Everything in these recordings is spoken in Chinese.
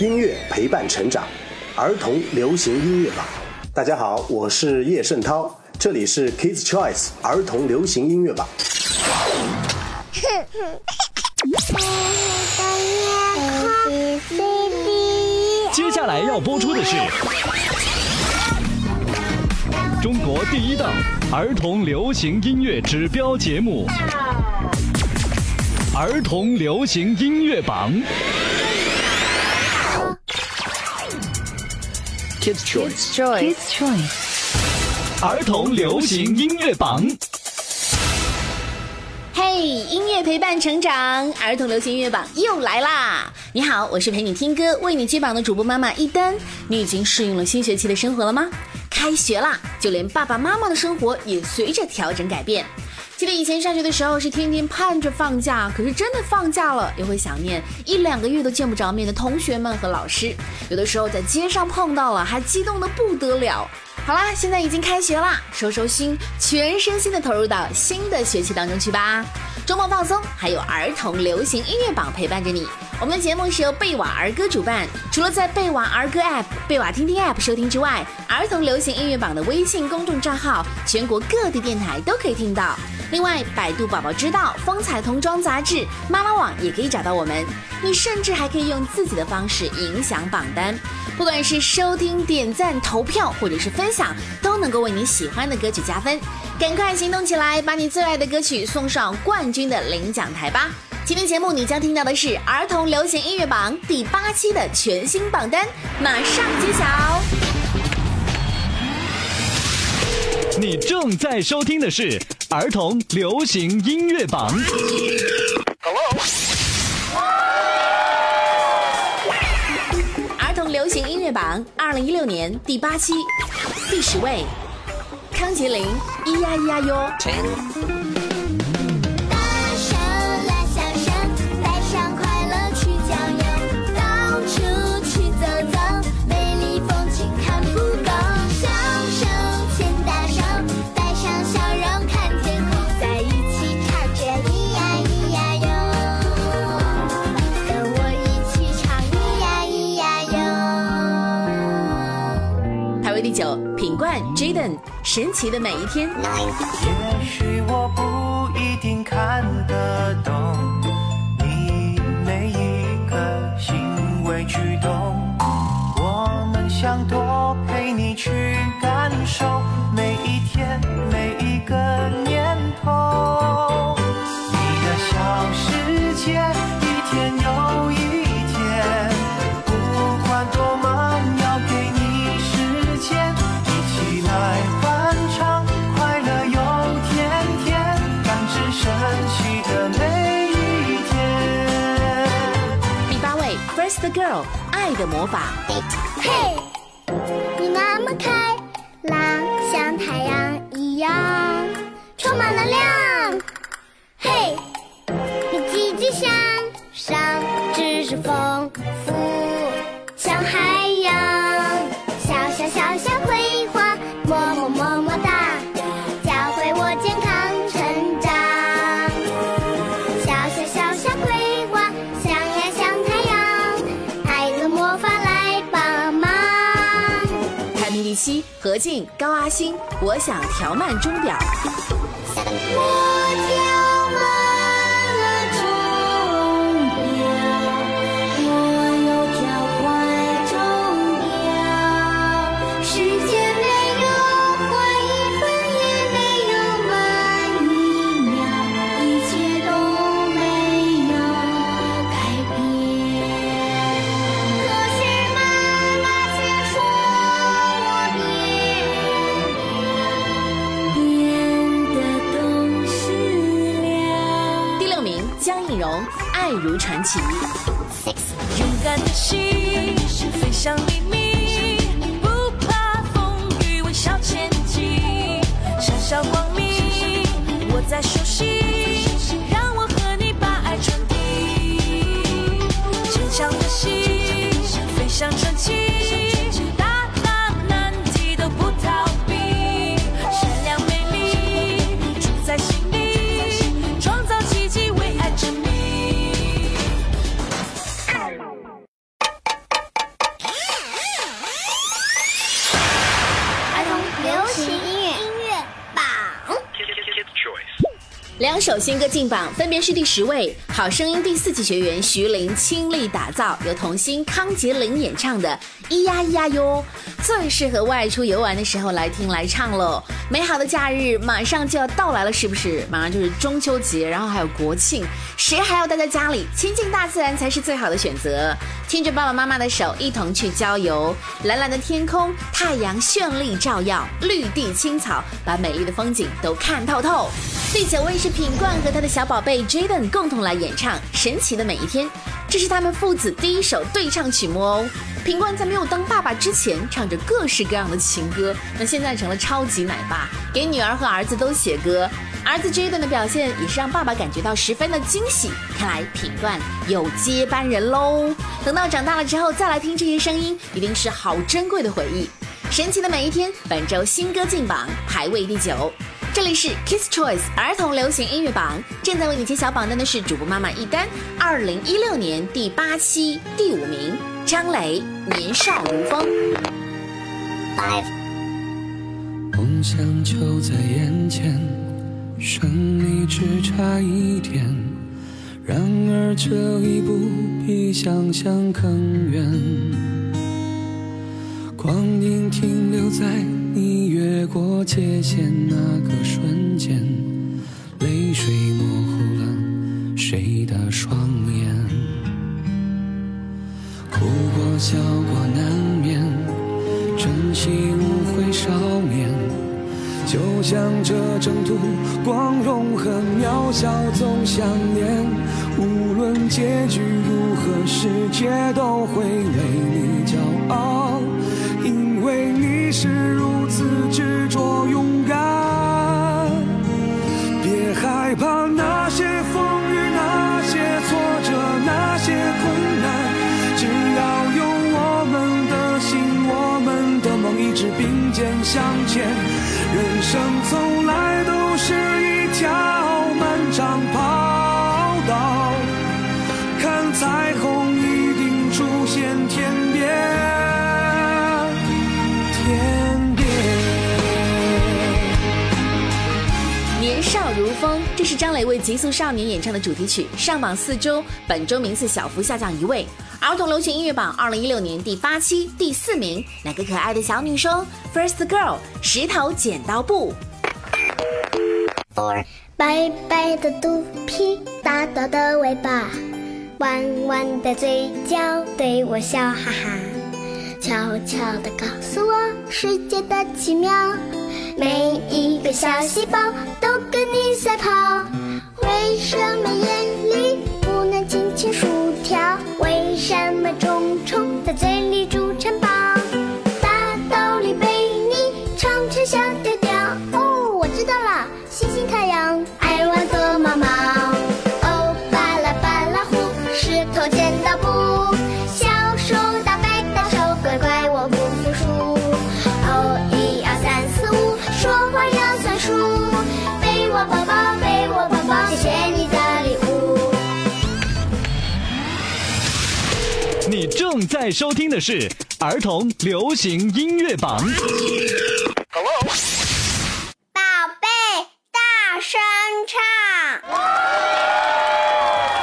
音乐陪伴成长，儿童流行音乐榜。大家好，我是叶圣涛，这里是 Kids Choice 儿童流行音乐榜。接下来要播出的是中国第一档儿童流行音乐指标节目——儿童流行音乐榜。Kids Choice，Kids Choice，儿童流行音乐榜。嘿，音乐陪伴成长，儿童流行音乐榜又来啦！你好，我是陪你听歌、为你接榜的主播妈妈一丹。你已经适应了新学期的生活了吗？开学啦，就连爸爸妈妈的生活也随着调整改变。记得以前上学的时候是天天盼着放假，可是真的放假了，又会想念一两个月都见不着面的同学们和老师。有的时候在街上碰到了，还激动的不得了。好啦，现在已经开学啦，收收心，全身心的投入到新的学期当中去吧。周末放松，还有儿童流行音乐榜陪伴着你。我们的节目是由贝瓦儿歌主办，除了在贝瓦儿歌 App、贝瓦听听 App 收听之外，儿童流行音乐榜的微信公众账号，全国各地电台都可以听到。另外，百度宝宝知道、风采童装杂志、妈妈网也可以找到我们。你甚至还可以用自己的方式影响榜单，不管是收听、点赞、投票，或者是分享，都能够为你喜欢的歌曲加分。赶快行动起来，把你最爱的歌曲送上冠军的领奖台吧！今天节目你将听到的是儿童流行音乐榜第八期的全新榜单，马上揭晓。你正在收听的是儿童流行音乐榜。儿童流行音乐榜二零一六年第八期，第十位，康杰林，咿呀咿呀哟。大声拉小声，带上快乐去郊游，到处去走走，美丽风景看不够。小手牵大手，带上笑容看天空，在一起唱着咿呀咿呀哟，跟我一起唱咿呀咿呀哟。排位第九，品冠 Jaden，神奇的每一天。也许我不一定看得懂 Girl，爱的魔法。嘿，排名第七，何静，高阿星，我想调慢钟表。爱如传奇。勇敢的心飞向黎明，不怕风雨，微笑前进，小小光明，握在手心，让我和你把爱传递。坚强的心飞向传奇，两首新歌进榜，分别是第十位《好声音》第四季学员徐玲倾力打造，由童星康杰林演唱的《咿呀咿呀哟》，最适合外出游玩的时候来听来唱喽。美好的假日马上就要到来了，是不是？马上就是中秋节，然后还有国庆，谁还要待在家里？亲近大自然才是最好的选择。牵着爸爸妈妈的手，一同去郊游。蓝蓝的天空，太阳绚丽照耀，绿地青草，把美丽的风景都看透透。第九位是品冠和他的小宝贝 Jaden 共同来演唱《神奇的每一天》，这是他们父子第一首对唱曲目哦。品冠在没有当爸爸之前，唱着各式各样的情歌，那现在成了超级奶爸，给女儿和儿子都写歌。儿子 Jaden 的表现也是让爸爸感觉到十分的惊喜，看来品冠有接班人喽。等到长大了之后再来听这些声音，一定是好珍贵的回忆。神奇的每一天，本周新歌进榜排位第九。这里是 Kids Choice 儿童流行音乐榜，正在为你揭晓榜单的是主播妈妈一丹，二零一六年第八期第五名，张磊《年少如风》。梦想就在眼前，胜利只差一点。然而这一步比想象更远，光阴停留在你越过界限那个瞬间，泪水模糊了谁的双眼，哭过笑过难免，珍惜无悔少年。就像这征途，光荣和渺小总相连。无论结局如何，世界都会为你骄傲，因为你是如此执着勇敢。别害怕那些风雨，那些挫折，那些困难，只要有我们的心，我们的梦一直并肩向前。人生从来都是一条漫长跑道，看彩虹一定出现天边，天边。年少如风，这是张磊为《极速少年》演唱的主题曲，上榜四周，本周名次小幅下降一位。儿童流行音乐榜二零一六年第八期第四名，哪个可爱的小女生？First Girl，石头剪刀布。白白的肚皮，大大的尾巴，弯弯的嘴角，对我笑哈哈。悄悄地告诉我世界的奇妙，每一个小细胞都跟你赛跑。为什么眼里？什么虫虫在嘴里住你正在收听的是儿童流行音乐榜。宝贝，大声唱。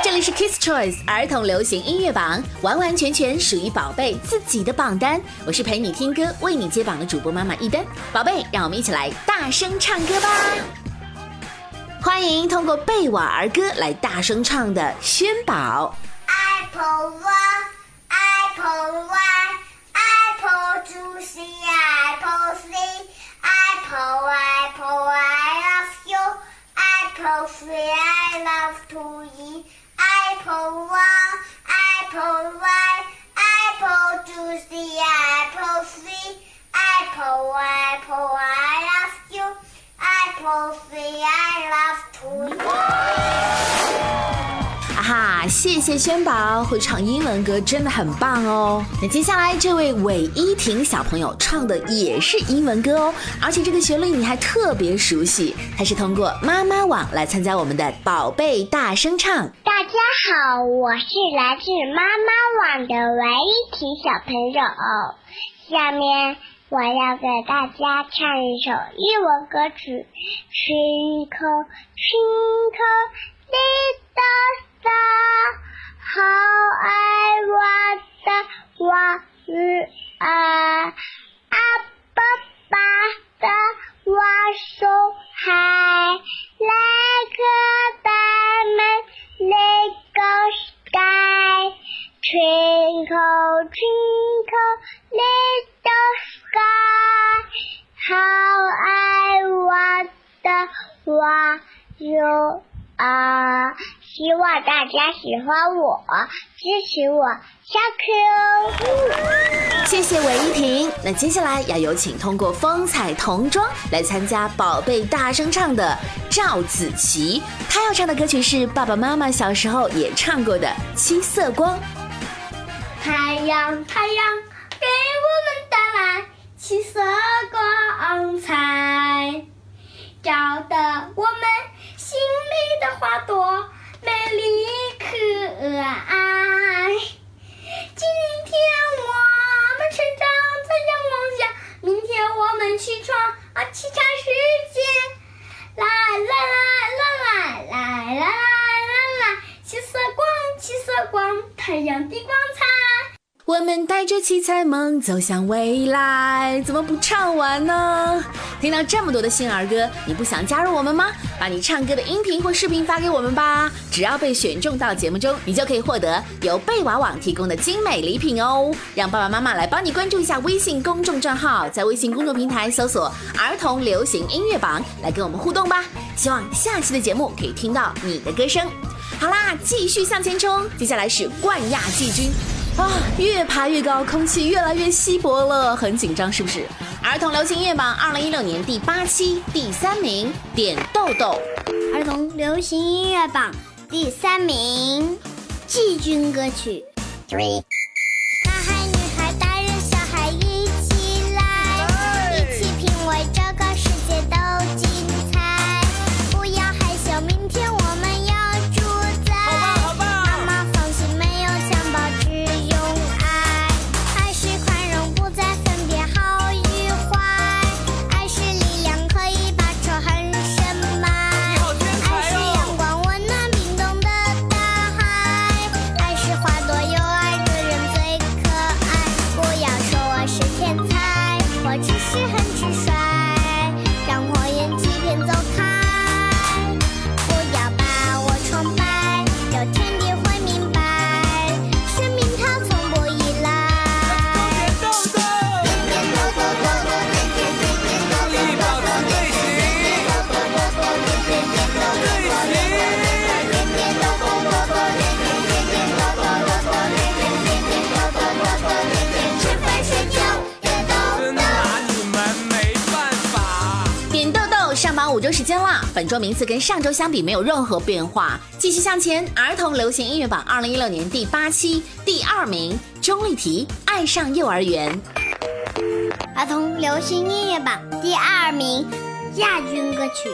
这里是 Kids Choice 儿童流行音乐榜，完完全全属于宝贝自己的榜单。我是陪你听歌、为你接榜的主播妈妈一丹。宝贝，让我们一起来大声唱歌吧！欢迎通过贝瓦儿歌来大声唱的轩宝。Apple one, apple one, apple two, three, apple three, apple, apple, I love you. Apple three, I love to eat. Apple one, 谢谢轩宝，会唱英文歌真的很棒哦。那接下来这位韦依婷小朋友唱的也是英文歌哦，而且这个旋律你还特别熟悉。他是通过妈妈网来参加我们的宝贝大声唱。大家好，我是来自妈妈网的韦依婷小朋友。下面我要给大家唱一首英文歌曲《Twinkle Twinkle Little 的好爱我的娃儿阿爸把的我送海那个大门，那个 sky twinkle twinkle little Star，you are. 希望大家喜欢我，支持我，下课哦。谢谢韦一婷。那接下来要有请通过风采童装来参加宝贝大声唱的赵子琪，她要唱的歌曲是爸爸妈妈小时候也唱过的《七色光》。太阳，太阳，给我们带来七色光彩，照得我们心里的花朵美丽可爱。今天我们成长在阳光下，明天我们起床啊，启程世界。来来来来来来来来来，七色光，七色光，太阳的光彩。我们带着七彩梦走向未来，怎么不唱完呢？听到这么多的新儿歌，你不想加入我们吗？把你唱歌的音频或视频发给我们吧，只要被选中到节目中，你就可以获得由贝娃网提供的精美礼品哦。让爸爸妈妈来帮你关注一下微信公众账号，在微信公众平台搜索“儿童流行音乐榜”来跟我们互动吧。希望下期的节目可以听到你的歌声。好啦，继续向前冲，接下来是冠亚季军。啊，越爬越高，空气越来越稀薄了，很紧张，是不是？儿童流行音乐榜二零一六年第八期第三名，点豆豆。儿童流行音乐榜第三名，季军歌曲。男本周名次跟上周相比没有任何变化，继续向前。儿童流行音乐榜二零一六年第八期第二名，钟丽缇《爱上幼儿园》。儿童流行音乐榜第二名，亚军歌曲。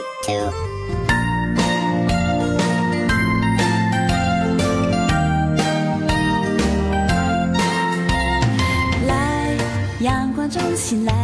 来，阳光中醒来，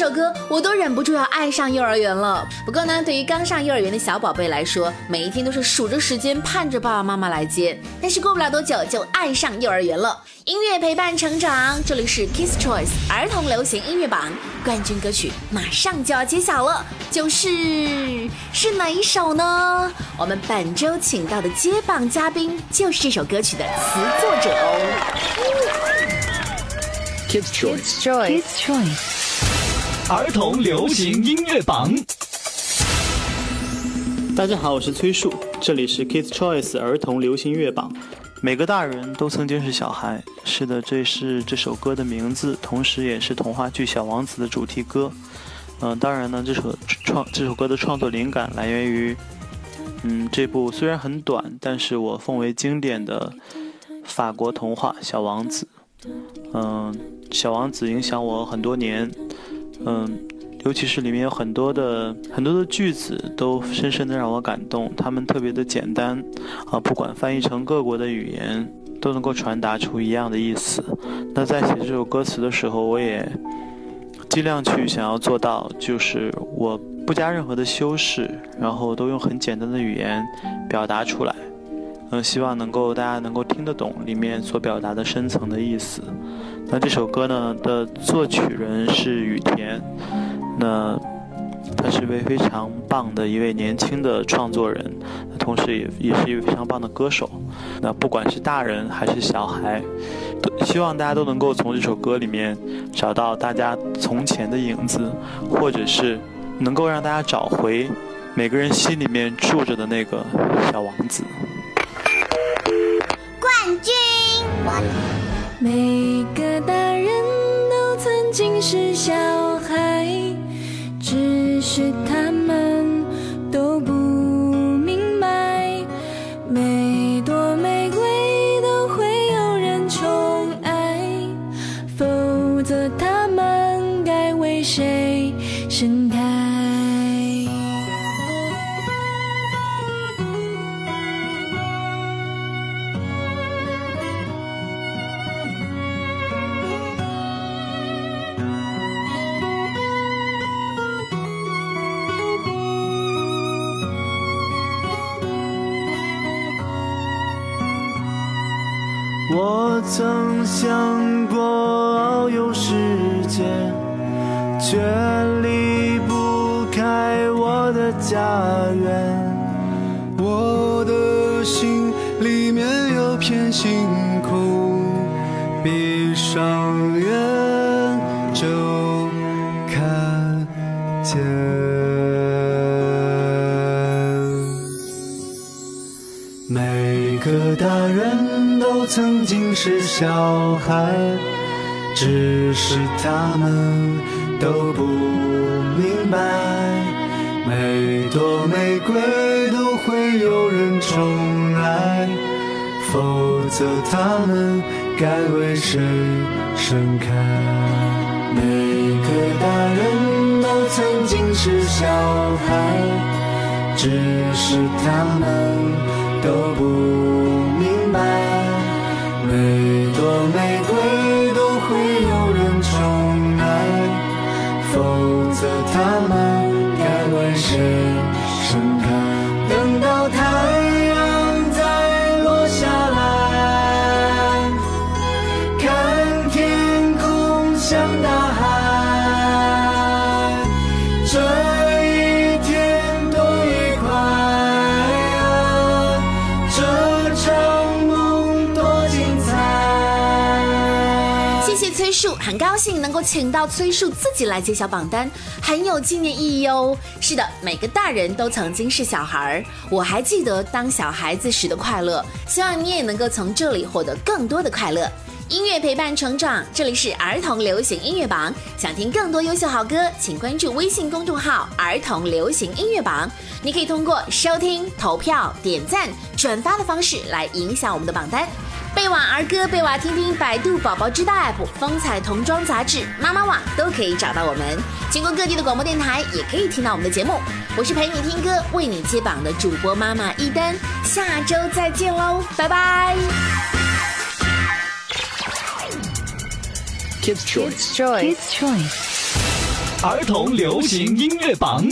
首歌，我都忍不住要爱上幼儿园了。不过呢，对于刚上幼儿园的小宝贝来说，每一天都是数着时间，盼着爸爸妈妈来接。但是过不了多久，就爱上幼儿园了。音乐陪伴成长，这里是 Kiss Choice 儿童流行音乐榜冠军歌曲，马上就要揭晓了，就是是哪一首呢？我们本周请到的接榜嘉宾就是这首歌曲的词作者哦。Kids Choice Kids Choice 儿童流行音乐榜。大家好，我是崔树，这里是 Kids Choice 儿童流行乐榜。每个大人都曾经是小孩，是的，这是这首歌的名字，同时也是童话剧《小王子》的主题歌。嗯、当然呢，这首创这首歌的创作灵感来源于，嗯，这部虽然很短，但是我奉为经典的法国童话《小王子》。嗯，《小王子》影响我很多年，嗯，尤其是里面有很多的很多的句子都深深的让我感动，它们特别的简单啊，不管翻译成各国的语言，都能够传达出一样的意思。那在写这首歌词的时候，我也尽量去想要做到，就是我不加任何的修饰，然后都用很简单的语言表达出来。嗯，希望能够大家能够听得懂里面所表达的深层的意思。那这首歌呢的作曲人是羽田，那他是一位非常棒的一位年轻的创作人，同时也也是一位非常棒的歌手。那不管是大人还是小孩，都希望大家都能够从这首歌里面找到大家从前的影子，或者是能够让大家找回每个人心里面住着的那个小王子。每个大人都曾经是小孩，只是他我曾想过遨游世界，却离不开我的家园。我的心里面有片星曾经是小孩，只是他们都不明白，每朵玫瑰都会有人宠爱，否则他们该为谁盛开？每个大人都曾经是小孩，只是他们。都不明白，每朵玫瑰都会有人宠爱，否则他们该为谁？很高兴能够请到崔树自己来揭晓榜单，很有纪念意义哦。是的，每个大人都曾经是小孩儿，我还记得当小孩子时的快乐，希望你也能够从这里获得更多的快乐。音乐陪伴成长，这里是儿童流行音乐榜。想听更多优秀好歌，请关注微信公众号“儿童流行音乐榜”。你可以通过收听、投票、点赞、转发的方式来影响我们的榜单。贝瓦儿歌、贝瓦听听、百度宝宝知道 app、风采童装杂志、妈妈网都可以找到我们。全国各地的广播电台，也可以听到我们的节目。我是陪你听歌、为你接榜的主播妈妈一丹，下周再见喽，拜拜。Kids Choice。Kids Choice. 儿童流行音乐榜。